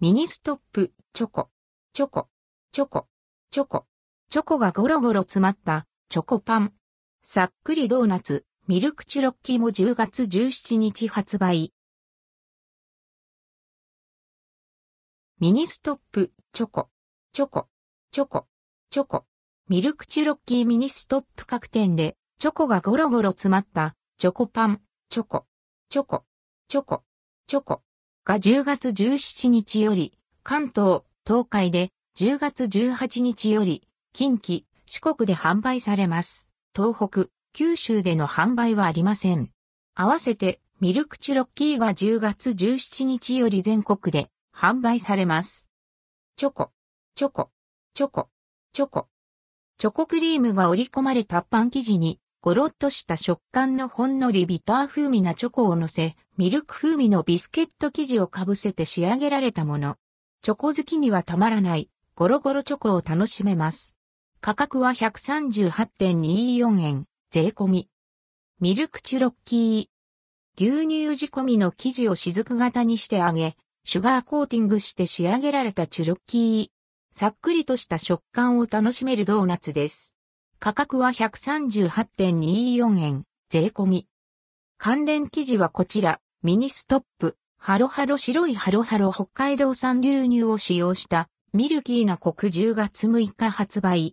ミニストップ、チョコ、チョコ、チョコ、チョコ、チョコがゴロゴロ詰まったチョコパン。さっくりドーナツ、ミルクチュロッキーも10月17日発売。ミニストップ、チョコ、チョコ、チョコ、チョコ、ミルクチュロッキーミニストップ各店で、チョコがゴロゴロ詰まったチョコパン、チョコ、チョコ、チョコ、チョコ。が10月17日より、関東、東海で10月18日より、近畿、四国で販売されます。東北、九州での販売はありません。合わせて、ミルクチュロッキーが10月17日より全国で販売されます。チョコ、チョコ、チョコ、チョコ。チョコクリームが織り込まれたパン生地にゴロッとした食感のほんのりビター風味なチョコを乗せ、ミルク風味のビスケット生地をかぶせて仕上げられたもの。チョコ好きにはたまらない、ゴロゴロチョコを楽しめます。価格は138.24円、税込み。ミルクチュロッキー。牛乳仕込みの生地を雫型にして揚げ、シュガーコーティングして仕上げられたチュロッキー。さっくりとした食感を楽しめるドーナツです。価格は138.24円、税込み。関連記事はこちら、ミニストップ、ハロハロ白いハロハロ北海道産牛乳を使用したミルキーなコク10月6日発売。